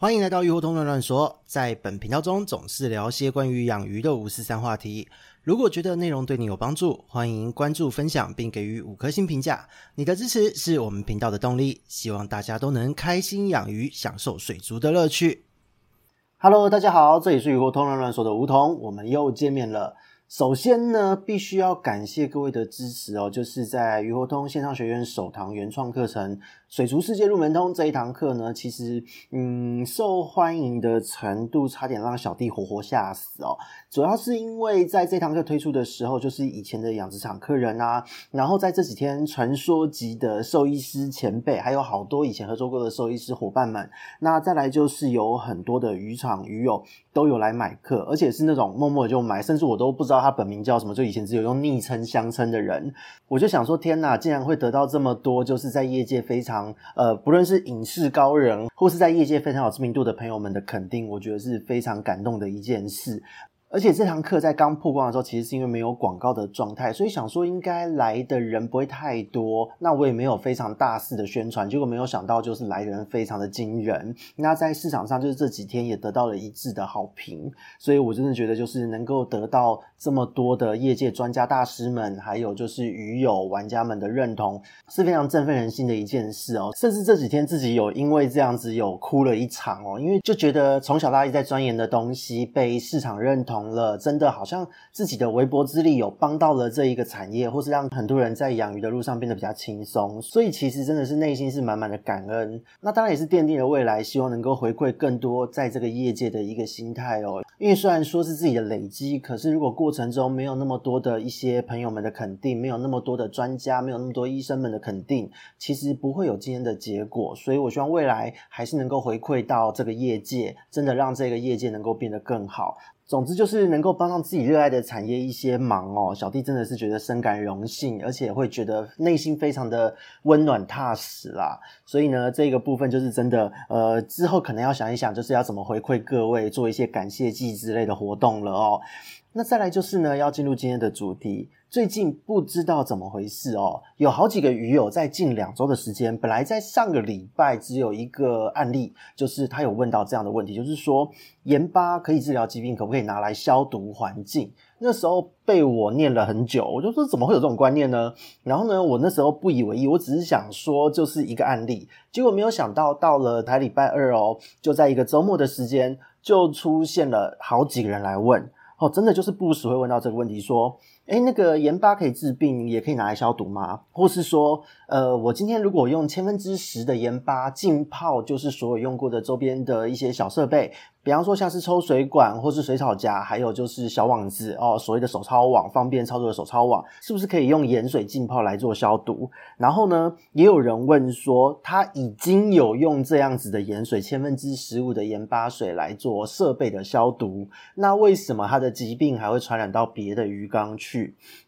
欢迎来到鱼活通乱乱说，在本频道中总是聊些关于养鱼的五四三话题。如果觉得内容对你有帮助，欢迎关注、分享并给予五颗星评价。你的支持是我们频道的动力。希望大家都能开心养鱼，享受水族的乐趣。Hello，大家好，这里是鱼活通乱乱说的梧桐，我们又见面了。首先呢，必须要感谢各位的支持哦，就是在鱼活通线上学院首堂原创课程《水族世界入门通》这一堂课呢，其实嗯，受欢迎的程度差点让小弟活活吓死哦。主要是因为在这堂课推出的时候，就是以前的养殖场客人啊，然后在这几天传说级的兽医师前辈，还有好多以前合作过的兽医师伙伴们，那再来就是有很多的渔场鱼友都有来买课，而且是那种默默就买，甚至我都不知道。他本名叫什么？就以前只有用昵称相称的人，我就想说：天哪，竟然会得到这么多，就是在业界非常呃，不论是影视高人，或是在业界非常有知名度的朋友们的肯定，我觉得是非常感动的一件事。而且这堂课在刚曝光的时候，其实是因为没有广告的状态，所以想说应该来的人不会太多。那我也没有非常大肆的宣传，结果没有想到就是来的人非常的惊人。那在市场上就是这几天也得到了一致的好评，所以我真的觉得就是能够得到这么多的业界专家大师们，还有就是鱼友玩家们的认同，是非常振奋人心的一件事哦。甚至这几天自己有因为这样子有哭了一场哦，因为就觉得从小到大在钻研的东西被市场认同。了，真的好像自己的微薄之力有帮到了这一个产业，或是让很多人在养鱼的路上变得比较轻松，所以其实真的是内心是满满的感恩。那当然也是奠定了未来，希望能够回馈更多在这个业界的一个心态哦。因为虽然说是自己的累积，可是如果过程中没有那么多的一些朋友们的肯定，没有那么多的专家，没有那么多医生们的肯定，其实不会有今天的结果。所以我希望未来还是能够回馈到这个业界，真的让这个业界能够变得更好。总之就是能够帮上自己热爱的产业一些忙哦，小弟真的是觉得深感荣幸，而且会觉得内心非常的温暖踏实啦。所以呢，这个部分就是真的，呃，之后可能要想一想，就是要怎么回馈各位，做一些感谢祭之类的活动了哦。那再来就是呢，要进入今天的主题。最近不知道怎么回事哦，有好几个鱼友在近两周的时间，本来在上个礼拜只有一个案例，就是他有问到这样的问题，就是说盐巴可以治疗疾病，可不可以拿来消毒环境？那时候被我念了很久，我就说怎么会有这种观念呢？然后呢，我那时候不以为意，我只是想说就是一个案例，结果没有想到到了台礼拜二哦，就在一个周末的时间，就出现了好几个人来问。哦，真的就是不时会问到这个问题，说，诶，那个盐巴可以治病，也可以拿来消毒吗？或是说，呃，我今天如果用千分之十的盐巴浸泡，就是所有用过的周边的一些小设备。比方说，像是抽水管或是水草夹，还有就是小网子哦，所谓的手抄网，方便操作的手抄网，是不是可以用盐水浸泡来做消毒？然后呢，也有人问说，他已经有用这样子的盐水，千分之十五的盐巴水来做设备的消毒，那为什么他的疾病还会传染到别的鱼缸去？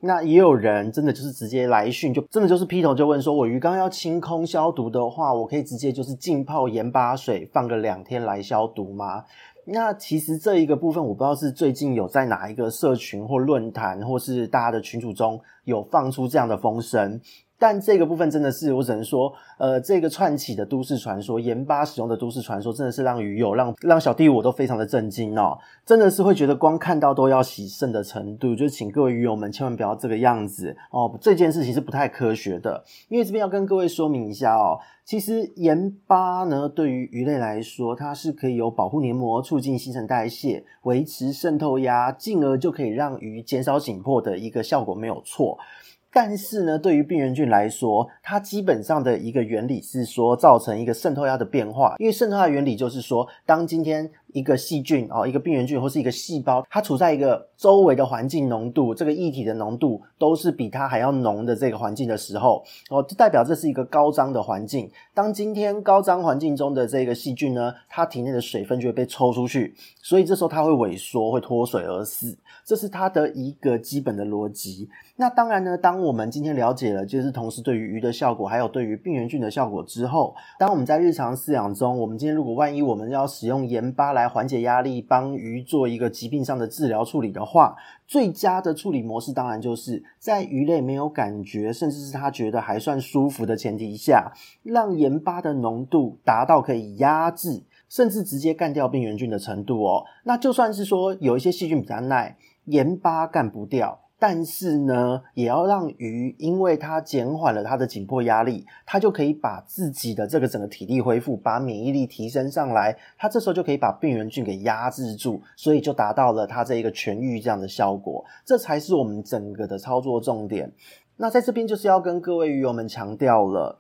那也有人真的就是直接来讯，就真的就是劈头就问说，我鱼缸要清空消毒的话，我可以直接就是浸泡盐巴水，放个两天来消毒吗？那其实这一个部分，我不知道是最近有在哪一个社群或论坛，或是大家的群组中有放出这样的风声。但这个部分真的是，我只能说，呃，这个串起的都市传说，盐巴使用的都市传说，真的是让鱼友、让让小弟我都非常的震惊哦，真的是会觉得光看到都要洗肾的程度，就请各位鱼友们千万不要这个样子哦，这件事情是不太科学的，因为这边要跟各位说明一下哦，其实盐巴呢，对于鱼类来说，它是可以有保护黏膜、促进新陈代谢、维持渗透压，进而就可以让鱼减少紧迫的一个效果，没有错。但是呢，对于病原菌来说，它基本上的一个原理是说，造成一个渗透压的变化。因为渗透压原理就是说，当今天一个细菌哦，一个病原菌或是一个细胞，它处在一个周围的环境浓度，这个液体的浓度都是比它还要浓的这个环境的时候，哦，就代表这是一个高张的环境。当今天高张环境中的这个细菌呢，它体内的水分就会被抽出去，所以这时候它会萎缩，会脱水而死。这是它的一个基本的逻辑。那当然呢，当我们今天了解了，就是同时对于鱼的效果，还有对于病原菌的效果之后，当我们在日常饲养中，我们今天如果万一我们要使用盐巴来来缓解压力，帮鱼做一个疾病上的治疗处理的话，最佳的处理模式当然就是在鱼类没有感觉，甚至是它觉得还算舒服的前提下，让盐巴的浓度达到可以压制。甚至直接干掉病原菌的程度哦。那就算是说有一些细菌比较耐，盐巴干不掉。但是呢，也要让鱼，因为它减缓了它的紧迫压力，它就可以把自己的这个整个体力恢复，把免疫力提升上来，它这时候就可以把病原菌给压制住，所以就达到了它这一个痊愈这样的效果，这才是我们整个的操作重点。那在这边就是要跟各位鱼友们强调了。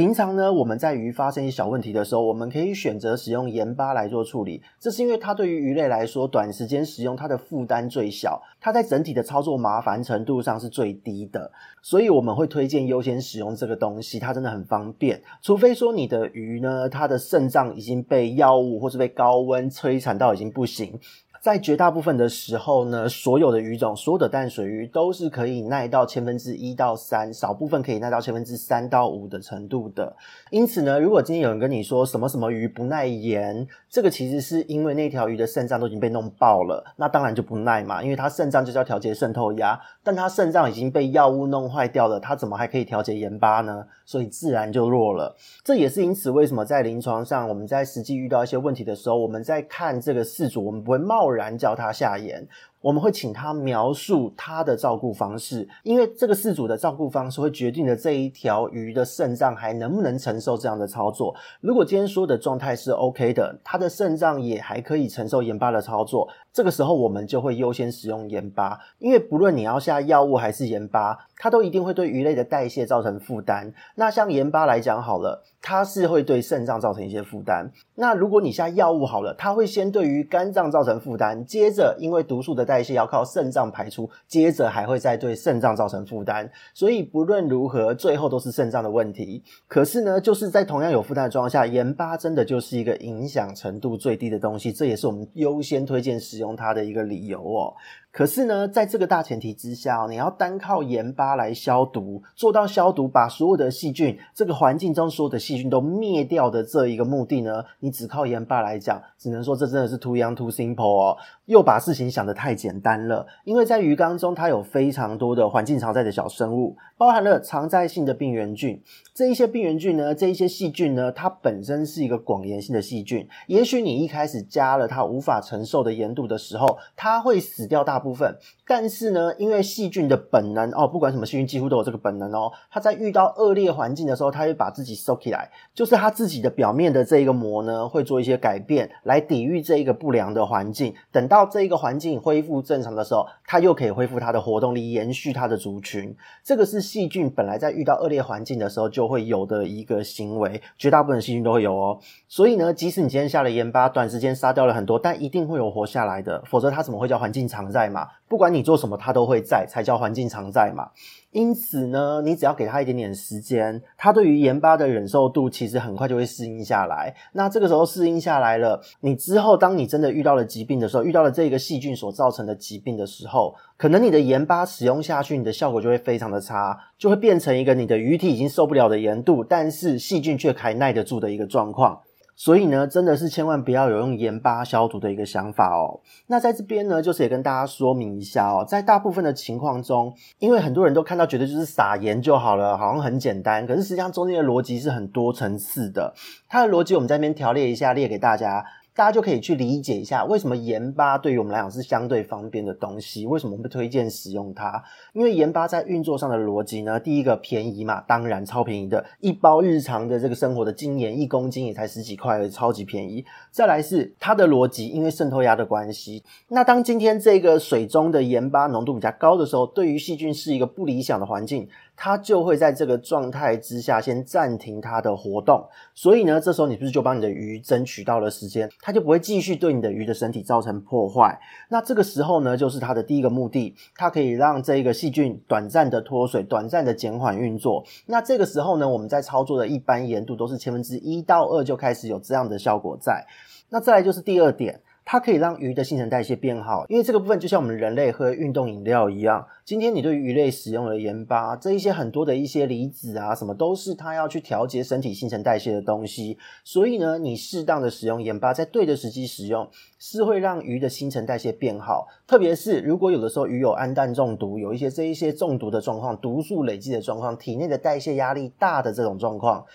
平常呢，我们在鱼发生一些小问题的时候，我们可以选择使用盐巴来做处理。这是因为它对于鱼类来说，短时间使用它的负担最小，它在整体的操作麻烦程度上是最低的。所以我们会推荐优先使用这个东西，它真的很方便。除非说你的鱼呢，它的肾脏已经被药物或是被高温摧残到已经不行。在绝大部分的时候呢，所有的鱼种，所有的淡水鱼都是可以耐到千分之一到三，少部分可以耐到千分之三到五的程度的。因此呢，如果今天有人跟你说什么什么鱼不耐盐，这个其实是因为那条鱼的肾脏都已经被弄爆了，那当然就不耐嘛，因为它肾脏就是要调节渗透压，但它肾脏已经被药物弄坏掉了，它怎么还可以调节盐巴呢？所以自然就弱了。这也是因此为什么在临床上，我们在实际遇到一些问题的时候，我们在看这个事主，我们不会贸然叫他下盐。我们会请他描述他的照顾方式，因为这个饲主的照顾方式会决定了这一条鱼的肾脏还能不能承受这样的操作。如果今天说的状态是 OK 的，他的肾脏也还可以承受盐巴的操作，这个时候我们就会优先使用盐巴，因为不论你要下药物还是盐巴，它都一定会对鱼类的代谢造成负担。那像盐巴来讲好了，它是会对肾脏造成一些负担。那如果你下药物好了，它会先对于肝脏造成负担，接着因为毒素的代谢要靠肾脏排出，接着还会再对肾脏造成负担，所以不论如何，最后都是肾脏的问题。可是呢，就是在同样有负担的状况下，盐巴真的就是一个影响程度最低的东西，这也是我们优先推荐使用它的一个理由哦。可是呢，在这个大前提之下，你要单靠盐巴来消毒，做到消毒，把所有的细菌，这个环境中所有的细菌都灭掉的这一个目的呢，你只靠盐巴来讲，只能说这真的是 too young too simple 哦，又把事情想得太简单了。因为在鱼缸中，它有非常多的环境常在的小生物，包含了常在性的病原菌。这一些病原菌呢，这一些细菌呢，它本身是一个广盐性的细菌。也许你一开始加了它无法承受的盐度的时候，它会死掉大部分。但是呢，因为细菌的本能哦，不管什么细菌几乎都有这个本能哦，它在遇到恶劣环境的时候，它会把自己收起来，就是它自己的表面的这一个膜呢，会做一些改变来抵御这一个不良的环境。等到这一个环境恢复正常的时候，它又可以恢复它的活动力，延续它的族群。这个是细菌本来在遇到恶劣环境的时候就会有的一个行为，绝大部分细菌都会有哦。所以呢，即使你今天下了盐巴，短时间杀掉了很多，但一定会有活下来的，否则它怎么会叫环境常在嘛？不管你做什么，它都会在，才叫环境常在嘛。因此呢，你只要给它一点点时间，它对于盐巴的忍受度其实很快就会适应下来。那这个时候适应下来了，你之后当你真的遇到了疾病的时候，遇到了这个细菌所造成的疾病的时候，可能你的盐巴使用下去，你的效果就会非常的差，就会变成一个你的鱼体已经受不了的盐度，但是细菌却还耐得住的一个状况。所以呢，真的是千万不要有用盐巴消毒的一个想法哦。那在这边呢，就是也跟大家说明一下哦，在大部分的情况中，因为很多人都看到觉得就是撒盐就好了，好像很简单，可是实际上中间的逻辑是很多层次的。它的逻辑我们在那边条列一下，列给大家。大家就可以去理解一下，为什么盐巴对于我们来讲是相对方便的东西？为什么不推荐使用它？因为盐巴在运作上的逻辑呢，第一个便宜嘛，当然超便宜的，一包日常的这个生活的精盐一公斤也才十几块，超级便宜。再来是它的逻辑，因为渗透压的关系，那当今天这个水中的盐巴浓度比较高的时候，对于细菌是一个不理想的环境。它就会在这个状态之下先暂停它的活动，所以呢，这时候你不是就帮你的鱼争取到了时间，它就不会继续对你的鱼的身体造成破坏。那这个时候呢，就是它的第一个目的，它可以让这个细菌短暂的脱水，短暂的减缓运作。那这个时候呢，我们在操作的一般盐度都是千分之一到二就开始有这样的效果在。那再来就是第二点。它可以让鱼的新陈代谢变好，因为这个部分就像我们人类喝运动饮料一样。今天你对鱼类使用了盐巴，这一些很多的一些离子啊，什么都是它要去调节身体新陈代谢的东西。所以呢，你适当的使用盐巴，在对的时机使用，是会让鱼的新陈代谢变好。特别是如果有的时候鱼有氨氮中毒，有一些这一些中毒的状况，毒素累积的状况，体内的代谢压力大的这种状况。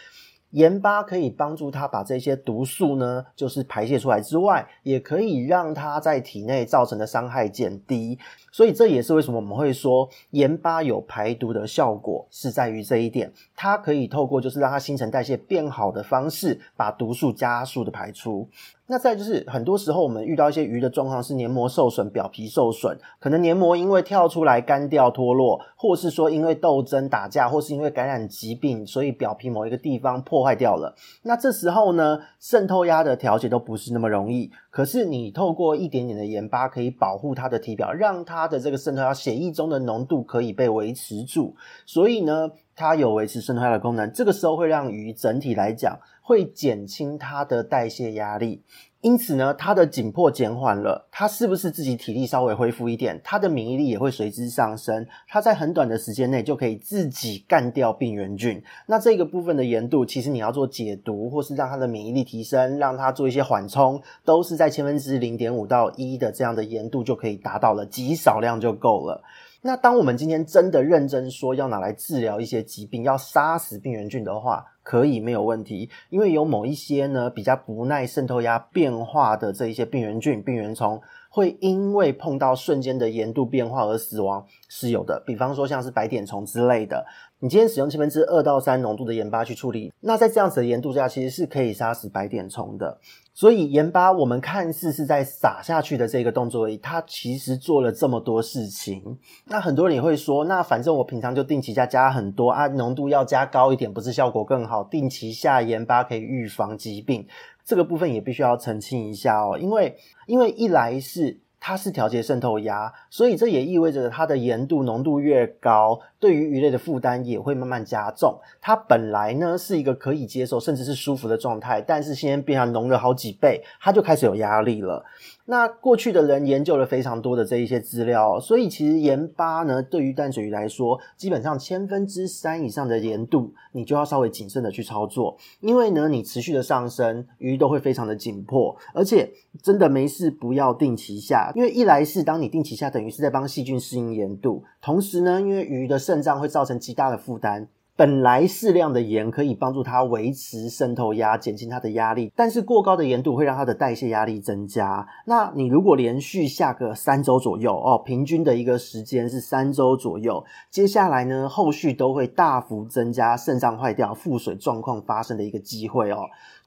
盐巴可以帮助它把这些毒素呢，就是排泄出来之外，也可以让它在体内造成的伤害减低。所以这也是为什么我们会说盐巴有排毒的效果，是在于这一点，它可以透过就是让它新陈代谢变好的方式，把毒素加速的排出。那再就是，很多时候我们遇到一些鱼的状况是黏膜受损、表皮受损，可能黏膜因为跳出来干掉脱落，或是说因为斗争打架，或是因为感染疾病，所以表皮某一个地方破坏掉了。那这时候呢，渗透压的调节都不是那么容易。可是你透过一点点的盐巴，可以保护它的体表，让它它的这个渗透压血液中的浓度可以被维持住。所以呢，它有维持渗透压的功能。这个时候会让鱼整体来讲。会减轻它的代谢压力，因此呢，它的紧迫减缓了，它是不是自己体力稍微恢复一点，它的免疫力也会随之上升，它在很短的时间内就可以自己干掉病原菌。那这个部分的盐度，其实你要做解毒，或是让它的免疫力提升，让它做一些缓冲，都是在千分之零点五到一的这样的盐度就可以达到了，极少量就够了。那当我们今天真的认真说要拿来治疗一些疾病，要杀死病原菌的话，可以没有问题，因为有某一些呢比较不耐渗透压变化的这一些病原菌、病原虫，会因为碰到瞬间的盐度变化而死亡，是有的。比方说像是白点虫之类的，你今天使用千分之二到三浓度的盐巴去处理，那在这样子的盐度下，其实是可以杀死白点虫的。所以盐巴，我们看似是在撒下去的这个动作而已，它其实做了这么多事情。那很多人也会说，那反正我平常就定期加加很多啊，浓度要加高一点，不是效果更好？定期下盐巴可以预防疾病，这个部分也必须要澄清一下哦，因为因为一来是。它是调节渗透压，所以这也意味着它的盐度浓度越高，对于鱼类的负担也会慢慢加重。它本来呢是一个可以接受甚至是舒服的状态，但是现在变成浓了好几倍，它就开始有压力了。那过去的人研究了非常多的这一些资料，所以其实盐巴呢，对于淡水鱼来说，基本上千分之三以上的盐度，你就要稍微谨慎的去操作，因为呢，你持续的上升，鱼都会非常的紧迫，而且真的没事不要定期下，因为一来是当你定期下，等于是在帮细菌适应盐度，同时呢，因为鱼的肾脏会造成极大的负担。本来适量的盐可以帮助它维持渗透压，减轻它的压力，但是过高的盐度会让它的代谢压力增加。那你如果连续下个三周左右哦，平均的一个时间是三周左右，接下来呢，后续都会大幅增加肾脏坏掉、腹水状况发生的一个机会哦。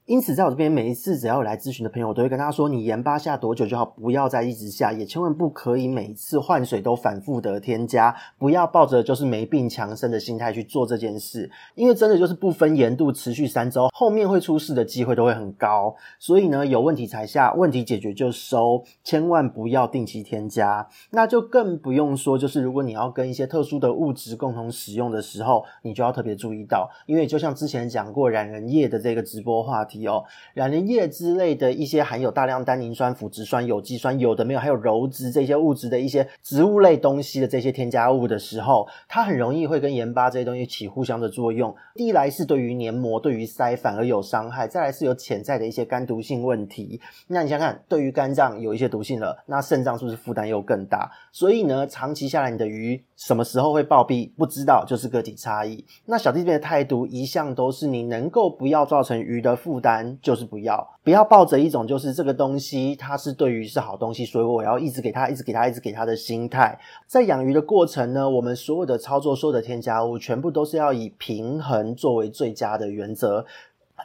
因此，在我这边，每一次只要有来咨询的朋友，我都会跟他说：你盐巴下多久就好，不要再一直下，也千万不可以每一次换水都反复的添加，不要抱着就是没病强身的心态去做这件事，因为真的就是不分盐度，持续三周，后面会出事的机会都会很高。所以呢，有问题才下，问题解决就收，千万不要定期添加。那就更不用说，就是如果你要跟一些特殊的物质共同使用的时候，你就要特别注意到，因为就像之前讲过染人液的这个直播话题。有染人液之类的一些含有大量单宁酸、腐殖酸、有机酸，有的没有，还有鞣质这些物质的一些植物类东西的这些添加物的时候，它很容易会跟盐巴这些东西起互相的作用。第一来是对于黏膜、对于鳃反而有伤害；再来是有潜在的一些肝毒性问题。那你想想看，对于肝脏有一些毒性了，那肾脏是不是负担又更大？所以呢，长期下来，你的鱼什么时候会暴毙？不知道，就是个体差异。那小弟这边的态度一向都是，你能够不要造成鱼的负担。就是不要，不要抱着一种就是这个东西它是对于是好东西，所以我要一直给它，一直给它，一直给它的心态。在养鱼的过程呢，我们所有的操作，所有的添加物，全部都是要以平衡作为最佳的原则。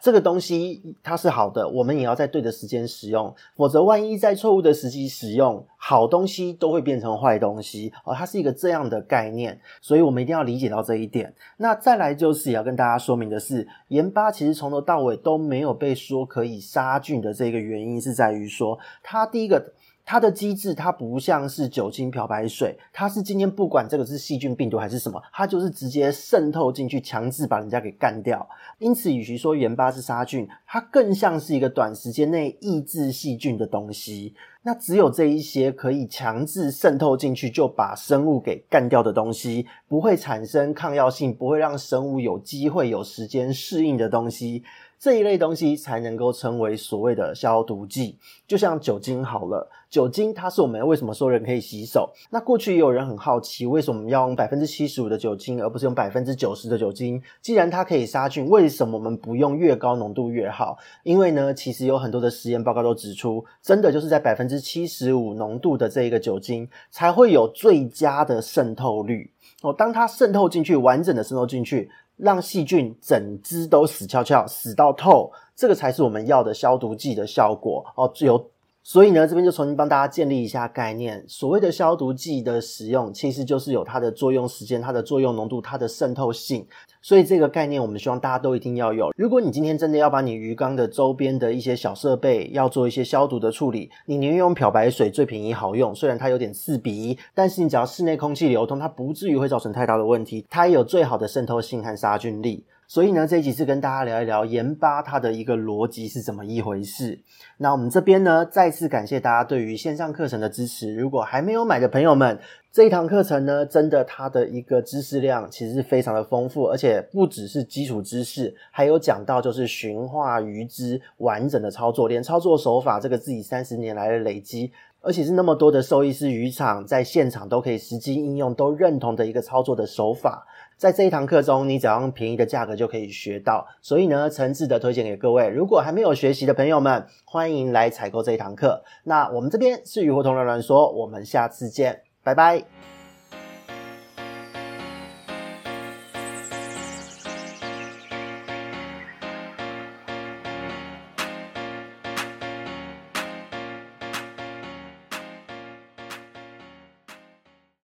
这个东西它是好的，我们也要在对的时间使用，否则万一在错误的时机使用，好东西都会变成坏东西哦。它是一个这样的概念，所以我们一定要理解到这一点。那再来就是也要跟大家说明的是，盐巴其实从头到尾都没有被说可以杀菌的这个原因是在于说，它第一个。它的机制，它不像是酒精漂白水，它是今天不管这个是细菌、病毒还是什么，它就是直接渗透进去，强制把人家给干掉。因此，与其说盐巴是杀菌，它更像是一个短时间内抑制细菌的东西。那只有这一些可以强制渗透进去，就把生物给干掉的东西，不会产生抗药性，不会让生物有机会有时间适应的东西。这一类东西才能够称为所谓的消毒剂。就像酒精好了，酒精它是我们为什么说人可以洗手？那过去也有人很好奇，为什么要用百分之七十五的酒精，而不是用百分之九十的酒精？既然它可以杀菌，为什么我们不用越高浓度越好？因为呢，其实有很多的实验报告都指出，真的就是在百分之七十五浓度的这一个酒精，才会有最佳的渗透率。哦，当它渗透进去，完整的渗透进去，让细菌整只都死翘翘，死到透，这个才是我们要的消毒剂的效果哦。有，所以呢，这边就重新帮大家建立一下概念。所谓的消毒剂的使用，其实就是有它的作用时间、它的作用浓度、它的渗透性。所以这个概念，我们希望大家都一定要有。如果你今天真的要把你鱼缸的周边的一些小设备要做一些消毒的处理，你宁愿用漂白水，最便宜好用。虽然它有点刺鼻，但是你只要室内空气流通，它不至于会造成太大的问题。它也有最好的渗透性和杀菌力。所以呢，这一集是跟大家聊一聊盐巴它的一个逻辑是怎么一回事。那我们这边呢，再次感谢大家对于线上课程的支持。如果还没有买的朋友们，这一堂课程呢，真的它的一个知识量其实是非常的丰富，而且不只是基础知识，还有讲到就是驯化鱼之完整的操作，连操作手法这个自己三十年来的累积，而且是那么多的兽医师、渔场在现场都可以实际应用，都认同的一个操作的手法。在这一堂课中，你只要用便宜的价格就可以学到，所以呢，诚挚的推荐给各位。如果还没有学习的朋友们，欢迎来采购这一堂课。那我们这边是鱼活同乱乱说，我们下次见，拜拜。